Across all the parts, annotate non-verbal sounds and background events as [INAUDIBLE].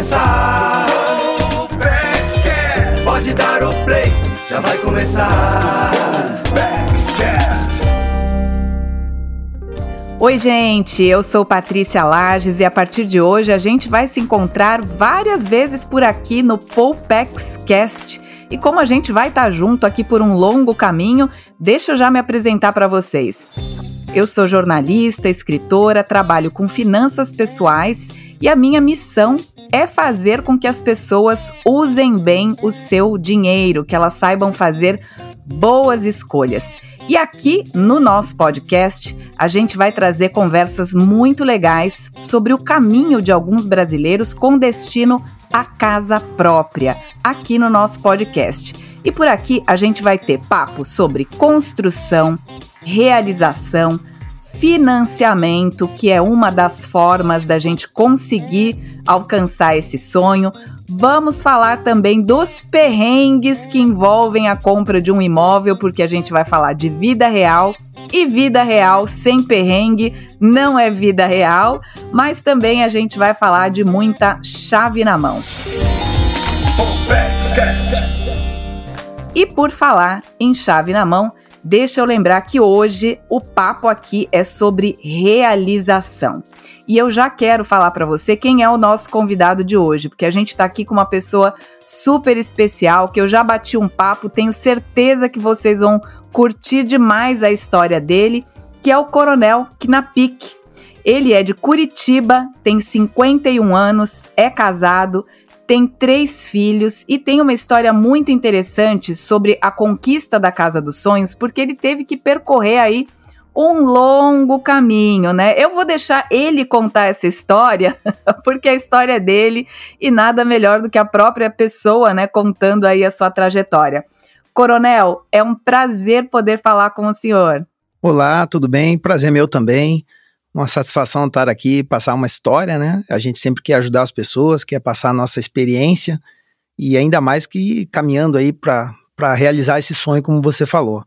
começar. Pode dar o play, já vai começar. Oi, gente, eu sou Patrícia Lages e a partir de hoje a gente vai se encontrar várias vezes por aqui no Poupex Cast. E como a gente vai estar junto aqui por um longo caminho, deixa eu já me apresentar para vocês. Eu sou jornalista, escritora, trabalho com finanças pessoais e a minha missão é fazer com que as pessoas usem bem o seu dinheiro, que elas saibam fazer boas escolhas. E aqui no nosso podcast, a gente vai trazer conversas muito legais sobre o caminho de alguns brasileiros com destino à casa própria, aqui no nosso podcast. E por aqui a gente vai ter papo sobre construção, realização, financiamento, que é uma das formas da gente conseguir alcançar esse sonho. Vamos falar também dos perrengues que envolvem a compra de um imóvel, porque a gente vai falar de vida real. E vida real sem perrengue não é vida real, mas também a gente vai falar de muita chave na mão. E por falar em chave na mão, deixa eu lembrar que hoje o papo aqui é sobre realização. E eu já quero falar para você quem é o nosso convidado de hoje, porque a gente está aqui com uma pessoa super especial, que eu já bati um papo, tenho certeza que vocês vão curtir demais a história dele, que é o Coronel Knapic. Ele é de Curitiba, tem 51 anos, é casado, tem três filhos e tem uma história muito interessante sobre a conquista da Casa dos Sonhos, porque ele teve que percorrer aí um longo caminho, né? Eu vou deixar ele contar essa história, [LAUGHS] porque a história é dele e nada melhor do que a própria pessoa, né, contando aí a sua trajetória. Coronel, é um prazer poder falar com o senhor. Olá, tudo bem? Prazer meu também uma satisfação estar aqui, passar uma história, né? A gente sempre quer ajudar as pessoas, quer passar a nossa experiência e ainda mais que caminhando aí para realizar esse sonho, como você falou.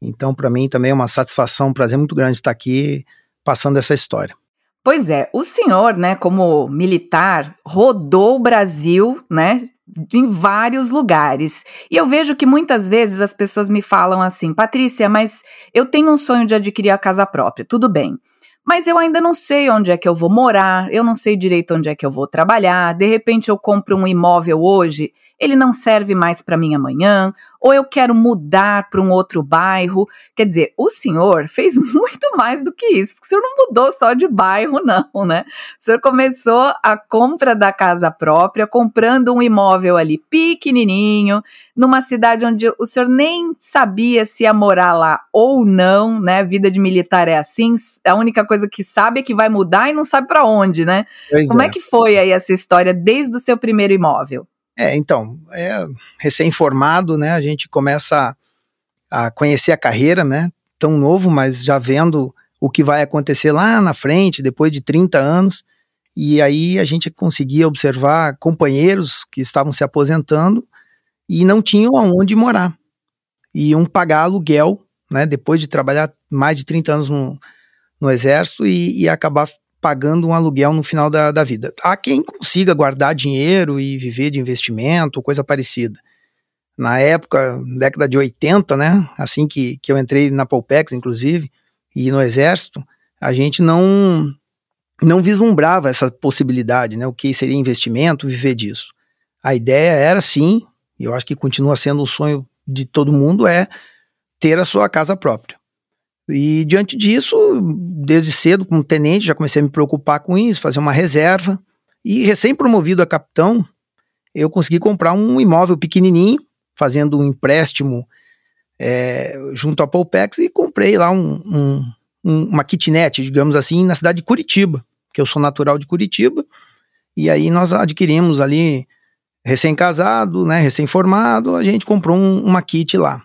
Então, para mim também é uma satisfação, um prazer muito grande estar aqui passando essa história. Pois é, o senhor, né, como militar, rodou o Brasil, né, em vários lugares. E eu vejo que muitas vezes as pessoas me falam assim: Patrícia, mas eu tenho um sonho de adquirir a casa própria. Tudo bem mas eu ainda não sei onde é que eu vou morar, eu não sei direito onde é que eu vou trabalhar, de repente eu compro um imóvel hoje ele não serve mais para mim amanhã, ou eu quero mudar para um outro bairro. Quer dizer, o senhor fez [LAUGHS] muito mais do que isso, porque o senhor não mudou só de bairro, [LAUGHS] não, né? O senhor começou a compra da casa própria, comprando um imóvel ali pequenininho, numa cidade onde o senhor nem sabia se ia morar lá ou não, né? Vida de militar é assim, a única coisa que sabe é que vai mudar e não sabe para onde, né? Pois Como é. é que foi aí essa história desde o seu primeiro imóvel? É, então, é, recém-formado, né, a gente começa a, a conhecer a carreira, né, tão novo, mas já vendo o que vai acontecer lá na frente, depois de 30 anos, e aí a gente conseguia observar companheiros que estavam se aposentando e não tinham aonde morar. E um pagar aluguel, né, depois de trabalhar mais de 30 anos no, no exército e, e acabar pagando um aluguel no final da, da vida. Há quem consiga guardar dinheiro e viver de investimento, coisa parecida. Na época, década de 80, né, assim que, que eu entrei na Polpex, inclusive, e no Exército, a gente não não vislumbrava essa possibilidade, né, o que seria investimento, viver disso. A ideia era sim, e eu acho que continua sendo o sonho de todo mundo, é ter a sua casa própria. E diante disso, desde cedo, como tenente, já comecei a me preocupar com isso, fazer uma reserva. E recém-promovido a capitão, eu consegui comprar um imóvel pequenininho, fazendo um empréstimo é, junto à Polpex e comprei lá um, um, um, uma kitnet, digamos assim, na cidade de Curitiba, que eu sou natural de Curitiba. E aí nós adquirimos ali, recém-casado, né, recém-formado, a gente comprou uma kit lá.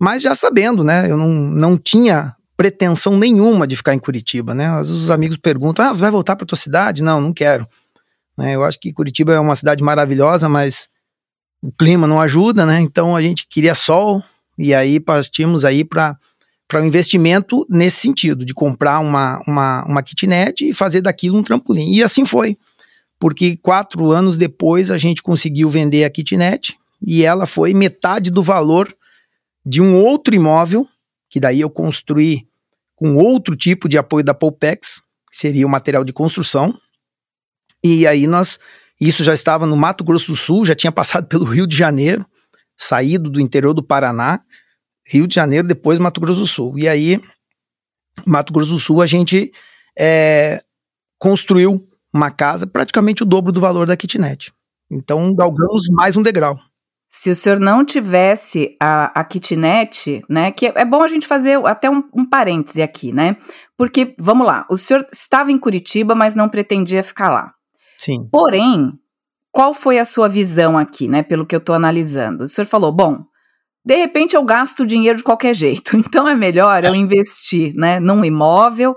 Mas já sabendo, né? Eu não, não tinha pretensão nenhuma de ficar em Curitiba, né? Às vezes os amigos perguntam: ah, você vai voltar para tua cidade? Não, não quero. Né, eu acho que Curitiba é uma cidade maravilhosa, mas o clima não ajuda, né? Então a gente queria sol e aí partimos aí para para um investimento nesse sentido, de comprar uma, uma, uma kitnet e fazer daquilo um trampolim. E assim foi. porque quatro anos depois a gente conseguiu vender a kitnet e ela foi metade do valor de um outro imóvel, que daí eu construí com outro tipo de apoio da Poupex, que seria o material de construção. E aí nós, isso já estava no Mato Grosso do Sul, já tinha passado pelo Rio de Janeiro, saído do interior do Paraná, Rio de Janeiro, depois Mato Grosso do Sul. E aí, Mato Grosso do Sul, a gente é, construiu uma casa praticamente o dobro do valor da kitnet. Então, galgamos mais um degrau. Se o senhor não tivesse a, a kitnet, né, que é bom a gente fazer até um, um parêntese aqui, né, porque, vamos lá, o senhor estava em Curitiba, mas não pretendia ficar lá. Sim. Porém, qual foi a sua visão aqui, né, pelo que eu estou analisando? O senhor falou, bom, de repente eu gasto dinheiro de qualquer [LAUGHS] jeito, então é melhor eu investir, né, num imóvel,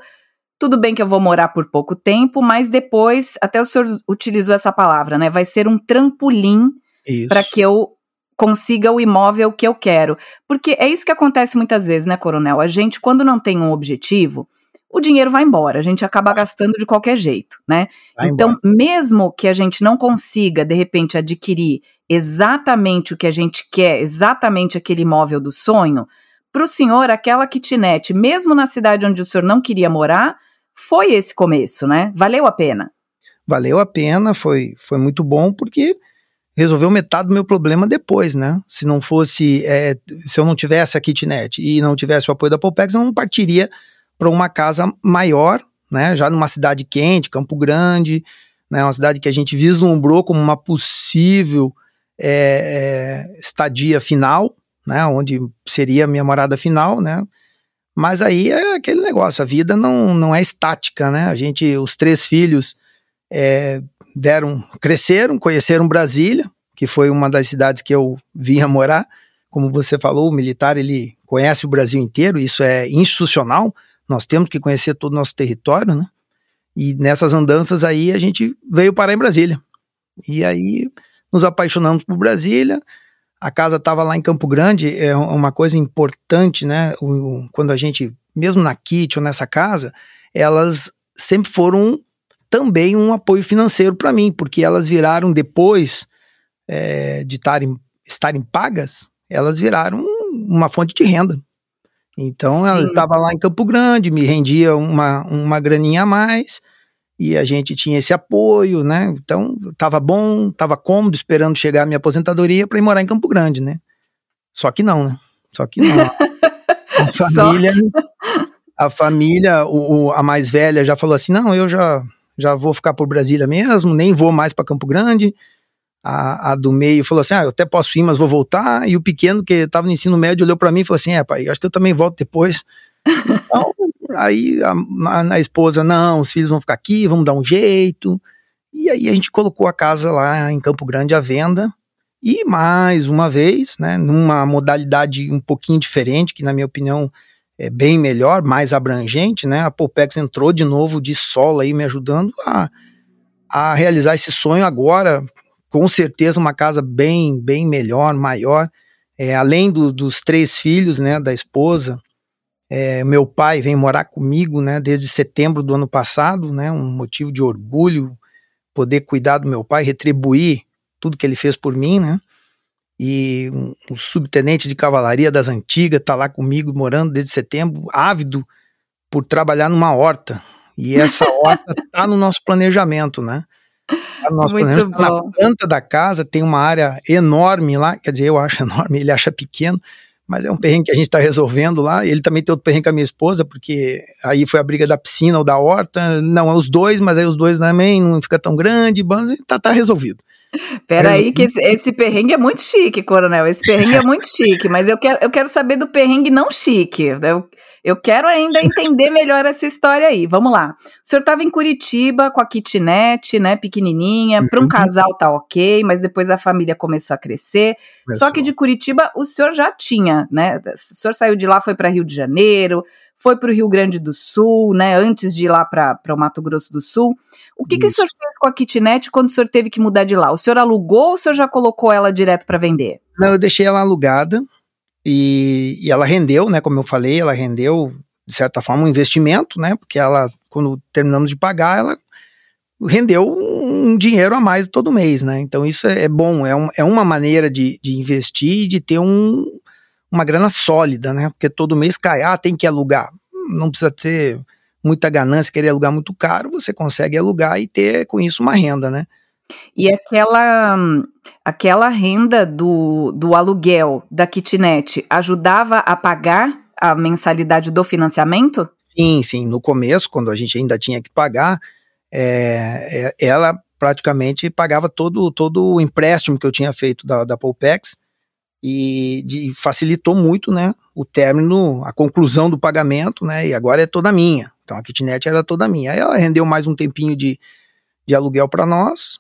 tudo bem que eu vou morar por pouco tempo, mas depois, até o senhor utilizou essa palavra, né? Vai ser um trampolim para que eu consiga o imóvel que eu quero. Porque é isso que acontece muitas vezes, né, Coronel? A gente, quando não tem um objetivo, o dinheiro vai embora, a gente acaba gastando de qualquer jeito, né? Vai então, embora. mesmo que a gente não consiga, de repente, adquirir exatamente o que a gente quer, exatamente aquele imóvel do sonho, para o senhor, aquela kitnet, mesmo na cidade onde o senhor não queria morar, foi esse começo, né? Valeu a pena. Valeu a pena, foi, foi muito bom, porque resolveu metade do meu problema depois, né? Se não fosse, é, se eu não tivesse a kitnet e não tivesse o apoio da Polpex, eu não partiria para uma casa maior, né? Já numa cidade quente, Campo Grande, né? Uma cidade que a gente vislumbrou como uma possível é, é, estadia final, né? Onde seria a minha morada final, né? Mas aí é aquele negócio, a vida não, não é estática, né? A gente, os três filhos é, deram, cresceram, conheceram Brasília, que foi uma das cidades que eu vinha morar. Como você falou, o militar ele conhece o Brasil inteiro, isso é institucional. Nós temos que conhecer todo o nosso território, né? E nessas andanças aí a gente veio parar em Brasília. E aí nos apaixonamos por Brasília a casa estava lá em Campo Grande, é uma coisa importante, né? O, quando a gente, mesmo na kit ou nessa casa, elas sempre foram também um apoio financeiro para mim, porque elas viraram depois é, de tarem, estarem pagas, elas viraram uma fonte de renda. Então Sim. ela estava lá em Campo Grande, me rendia uma, uma graninha a mais, e a gente tinha esse apoio, né? Então, tava bom, tava cômodo, esperando chegar a minha aposentadoria para ir morar em Campo Grande, né? Só que não, né? Só que não. A [LAUGHS] família, a família, o, a mais velha já falou assim: não, eu já, já vou ficar por Brasília mesmo, nem vou mais para Campo Grande. A, a, do meio falou assim: ah, eu até posso ir, mas vou voltar. E o pequeno, que estava no ensino médio, olhou para mim e falou assim: é, pai, acho que eu também volto depois. [LAUGHS] Então, Aí a, a, a, esposa, não, os filhos vão ficar aqui, vamos dar um jeito. E aí a gente colocou a casa lá em Campo Grande à venda. E mais uma vez, né, numa modalidade um pouquinho diferente, que na minha opinião é bem melhor, mais abrangente, né? A Popex entrou de novo de solo aí me ajudando a, a realizar esse sonho agora, com certeza uma casa bem, bem melhor, maior. É, além do, dos três filhos, né, da esposa, é, meu pai vem morar comigo, né, desde setembro do ano passado, né, um motivo de orgulho poder cuidar do meu pai, retribuir tudo que ele fez por mim, né? E um, um subtenente de cavalaria das antigas está lá comigo morando desde setembro, ávido por trabalhar numa horta. E [LAUGHS] essa horta está no nosso planejamento, né? Tá no nosso Muito planejamento, tá na planta da casa tem uma área enorme lá, quer dizer, eu acho enorme, ele acha pequeno, mas é um perrengue que a gente está resolvendo lá. Ele também tem outro perrengue com a minha esposa, porque aí foi a briga da piscina ou da horta. Não, é os dois, mas aí os dois também não fica tão grande, mas tá, tá resolvido. Peraí, que esse, esse, perrengue é muito chique, Coronel. Esse perrengue é muito chique, mas eu quero, eu quero saber do perrengue não chique. Eu, eu quero ainda entender melhor essa história aí. Vamos lá. O senhor estava em Curitiba com a kitnet, né, pequenininha. Para um uhum. casal tá ok, mas depois a família começou a crescer. Só que de Curitiba o senhor já tinha, né? O senhor saiu de lá, foi para Rio de Janeiro, foi para o Rio Grande do Sul, né? Antes de ir lá para o Mato Grosso do Sul. O que, que o senhor fez com a kitnet quando o senhor teve que mudar de lá? O senhor alugou ou o senhor já colocou ela direto para vender? Não, eu deixei ela alugada e, e, ela rendeu, né? Como eu falei, ela rendeu de certa forma um investimento, né? Porque ela, quando terminamos de pagar, ela rendeu um dinheiro a mais todo mês, né? Então isso é, é bom, é, um, é uma maneira de, de investir e de ter um, uma grana sólida, né? Porque todo mês cai, ah, tem que alugar. Não precisa ter muita ganância, querer alugar muito caro, você consegue alugar e ter com isso uma renda, né? E aquela aquela renda do, do aluguel da kitnet ajudava a pagar a mensalidade do financiamento? Sim, sim. No começo, quando a gente ainda tinha que pagar, é, é, ela praticamente pagava todo, todo o empréstimo que eu tinha feito da, da Polpex e de, facilitou muito, né, o término, a conclusão do pagamento, né, e agora é toda minha. Então a kitnet era toda minha. Aí ela rendeu mais um tempinho de, de aluguel para nós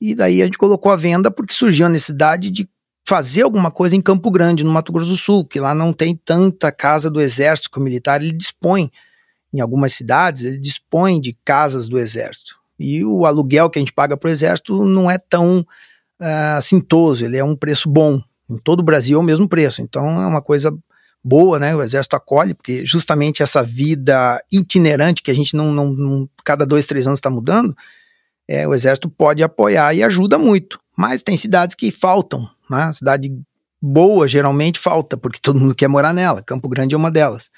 e daí a gente colocou a venda porque surgiu a necessidade de fazer alguma coisa em Campo Grande, no Mato Grosso do Sul, que lá não tem tanta casa do exército que o militar ele dispõe em algumas cidades, ele dispõe de casas do exército. E o aluguel que a gente paga para o exército não é tão uh, assintoso, ele é um preço bom. Em todo o Brasil é o mesmo preço, então é uma coisa boa, né? O exército acolhe, porque justamente essa vida itinerante que a gente não, não, não cada dois, três anos está mudando, é, o exército pode apoiar e ajuda muito. Mas tem cidades que faltam, né? Cidade boa geralmente falta, porque todo mundo quer morar nela. Campo Grande é uma delas.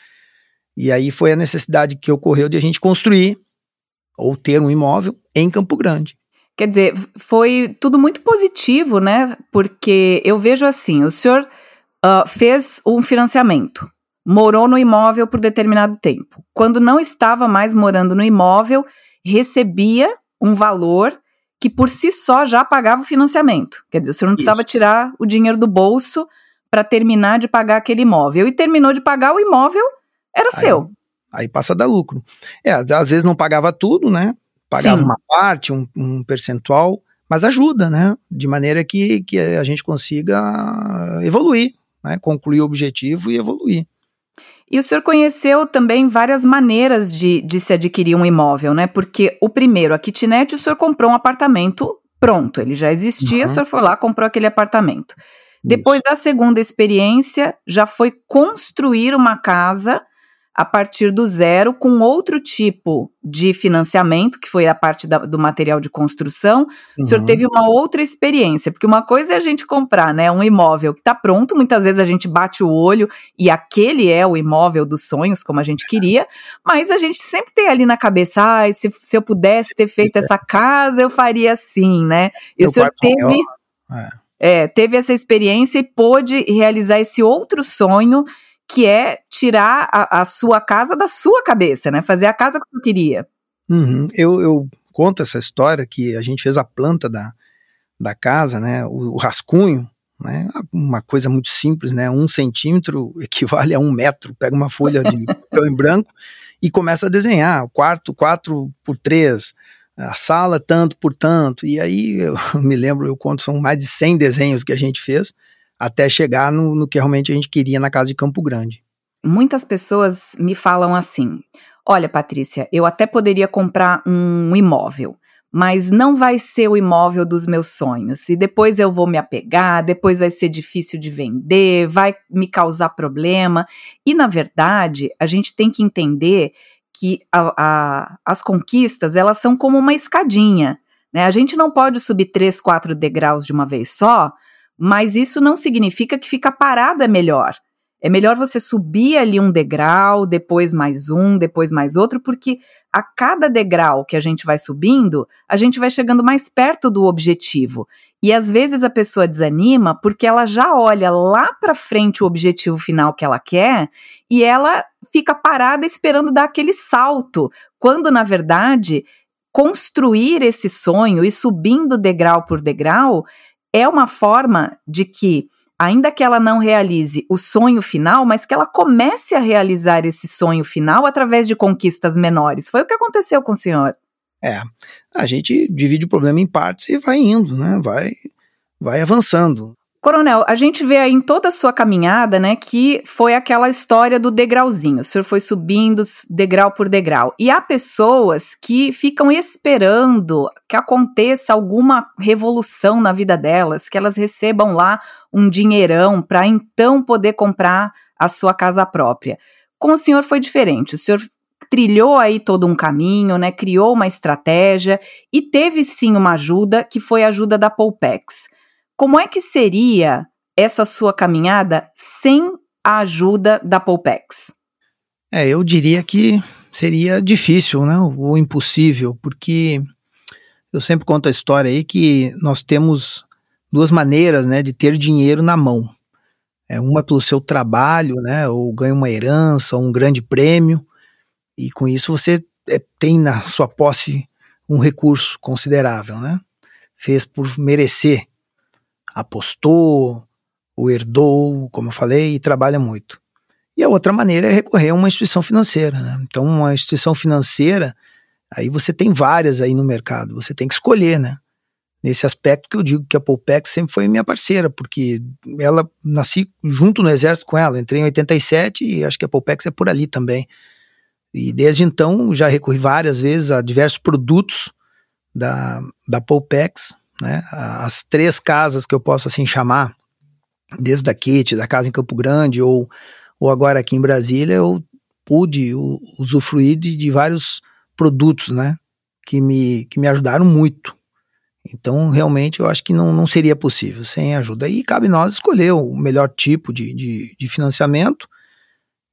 E aí foi a necessidade que ocorreu de a gente construir ou ter um imóvel em Campo Grande. Quer dizer, foi tudo muito positivo, né? Porque eu vejo assim: o senhor uh, fez um financiamento, morou no imóvel por determinado tempo. Quando não estava mais morando no imóvel, recebia um valor que por si só já pagava o financiamento. Quer dizer, senhor não precisava Isso. tirar o dinheiro do bolso para terminar de pagar aquele imóvel. E terminou de pagar o imóvel era aí, seu. Aí passa a dar lucro. É, às vezes não pagava tudo, né? Pagava Sim. uma parte, um, um, percentual, mas ajuda, né? De maneira que, que a gente consiga evoluir, né? Concluir o objetivo e evoluir. E o senhor conheceu também várias maneiras de, de se adquirir um imóvel, né? Porque o primeiro, a kitnet, o senhor comprou um apartamento pronto, ele já existia, uhum. o senhor foi lá, comprou aquele apartamento. Isso. Depois da segunda experiência, já foi construir uma casa a partir do zero com outro tipo de financiamento, que foi a parte da, do material de construção. Uhum. O senhor uhum. teve uma outra experiência, porque uma coisa é a gente comprar né, um imóvel que está pronto, muitas vezes a gente bate o olho e aquele é o imóvel dos sonhos, como a gente queria, mas a gente sempre tem ali na cabeça, ah, se, se eu pudesse ter feito essa casa, eu faria assim, né? E o senhor teve. É. É, teve essa experiência e pôde realizar esse outro sonho que é tirar a, a, sua casa da sua cabeça, né? Fazer a casa que tu queria. Uhum. Eu, eu, conto essa história que a gente fez a planta da, da casa, né? O, o, rascunho, né? Uma coisa muito simples, né? Um centímetro [LAUGHS] equivale a um metro. Pega uma folha de [LAUGHS] papel em branco e começa a desenhar. O quarto, quatro por três. A sala, tanto por tanto. E aí, eu [LAUGHS] me lembro, eu conto, são mais de 100 desenhos que a gente fez até chegar no, no que realmente a gente queria na casa de Campo Grande. Muitas pessoas me falam assim: olha, Patrícia, eu até poderia comprar um imóvel, mas não vai ser o imóvel dos meus sonhos. E depois eu vou me apegar, depois vai ser difícil de vender, vai me causar problema. E na verdade, a gente tem que entender que a, a, as conquistas elas são como uma escadinha. Né? A gente não pode subir três, quatro degraus de uma vez só, mas isso não significa que ficar parado é melhor. É melhor você subir ali um degrau, depois mais um, depois mais outro, porque a cada degrau que a gente vai subindo, a gente vai chegando mais perto do objetivo. E às vezes a pessoa desanima porque ela já olha lá para frente o objetivo final que ela quer e ela fica parada esperando dar aquele salto, quando na verdade construir esse sonho e subindo degrau por degrau é uma forma de que, ainda que ela não realize o sonho final, mas que ela comece a realizar esse sonho final através de conquistas menores. Foi o que aconteceu com o senhor. É, a gente divide o problema em partes e vai indo, né? Vai, vai avançando. Coronel, a gente vê aí em toda a sua caminhada, né, que foi aquela história do degrauzinho. O senhor foi subindo degrau por degrau. E há pessoas que ficam esperando que aconteça alguma revolução na vida delas, que elas recebam lá um dinheirão para então poder comprar a sua casa própria. Com o senhor foi diferente. O senhor trilhou aí todo um caminho, né? Criou uma estratégia e teve sim uma ajuda, que foi a ajuda da Poupex. Como é que seria essa sua caminhada sem a ajuda da Poupex? É, eu diria que seria difícil, né? Ou impossível, porque eu sempre conto a história aí que nós temos duas maneiras, né, de ter dinheiro na mão. É uma pelo seu trabalho, né, ou ganha uma herança, um grande prêmio, e com isso você é, tem na sua posse um recurso considerável, né? Fez por merecer, apostou, o herdou, como eu falei, e trabalha muito. E a outra maneira é recorrer a uma instituição financeira, né? Então, uma instituição financeira, aí você tem várias aí no mercado, você tem que escolher, né? nesse aspecto que eu digo que a Polpex sempre foi minha parceira, porque ela nasci junto no exército com ela, entrei em 87 e acho que a Polpex é por ali também. E desde então já recorri várias vezes a diversos produtos da, da Polpex, né? As três casas que eu posso assim chamar, desde a Kit, da casa em Campo Grande ou, ou agora aqui em Brasília, eu pude usufruir de, de vários produtos, né? Que me, que me ajudaram muito então, realmente, eu acho que não, não seria possível sem ajuda. E cabe nós escolher o melhor tipo de, de, de financiamento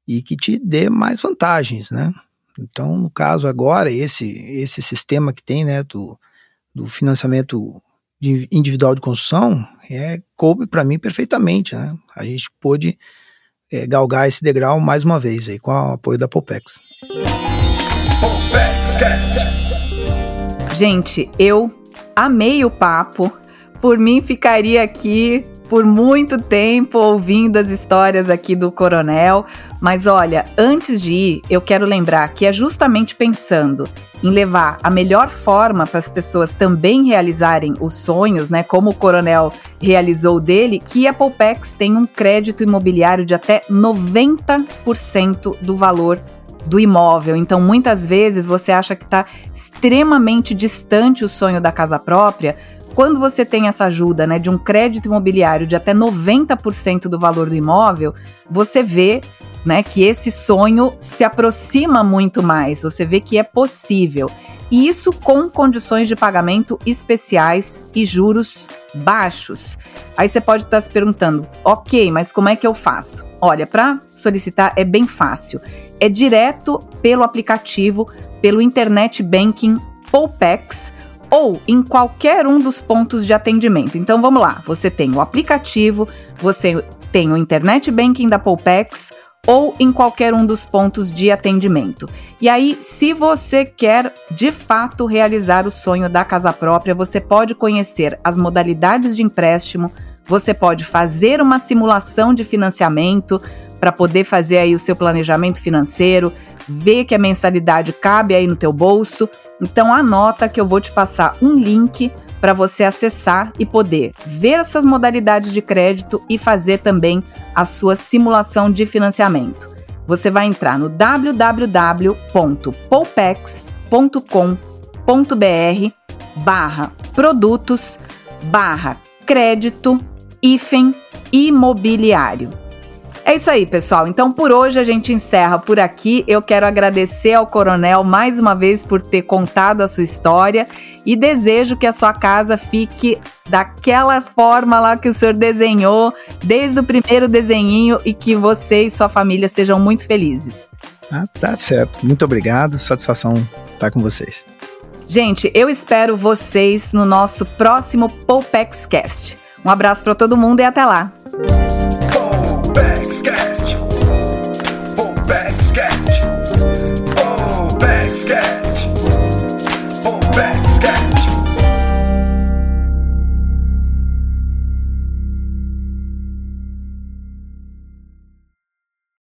e que te dê mais vantagens, né? Então, no caso agora, esse, esse sistema que tem, né, do, do financiamento individual de construção, é, coube para mim perfeitamente, né? A gente pôde é, galgar esse degrau mais uma vez aí, com o apoio da Popex. Gente, eu amei o papo. Por mim, ficaria aqui por muito tempo ouvindo as histórias aqui do Coronel. Mas olha, antes de ir, eu quero lembrar que é justamente pensando em levar a melhor forma para as pessoas também realizarem os sonhos, né? Como o Coronel realizou dele, que a Polpex tem um crédito imobiliário de até 90% do valor do imóvel. Então, muitas vezes você acha que está extremamente distante o sonho da casa própria. Quando você tem essa ajuda né, de um crédito imobiliário de até 90% do valor do imóvel, você vê né, que esse sonho se aproxima muito mais, você vê que é possível. E isso com condições de pagamento especiais e juros baixos. Aí você pode estar se perguntando, ok, mas como é que eu faço? Olha, para solicitar é bem fácil. É direto pelo aplicativo, pelo Internet Banking Poupex ou em qualquer um dos pontos de atendimento. Então vamos lá, você tem o aplicativo, você tem o Internet Banking da Poupex ou em qualquer um dos pontos de atendimento. E aí, se você quer de fato realizar o sonho da casa própria, você pode conhecer as modalidades de empréstimo, você pode fazer uma simulação de financiamento para poder fazer aí o seu planejamento financeiro, ver que a mensalidade cabe aí no teu bolso. Então anota que eu vou te passar um link para você acessar e poder ver essas modalidades de crédito e fazer também a sua simulação de financiamento. Você vai entrar no www.poupex.com.br barra produtos barra crédito hífen imobiliário. É isso aí, pessoal. Então, por hoje a gente encerra por aqui. Eu quero agradecer ao Coronel mais uma vez por ter contado a sua história e desejo que a sua casa fique daquela forma lá que o senhor desenhou, desde o primeiro desenhinho e que você e sua família sejam muito felizes. Ah, tá certo. Muito obrigado. Satisfação estar com vocês. Gente, eu espero vocês no nosso próximo Poupex Cast. Um abraço para todo mundo e até lá.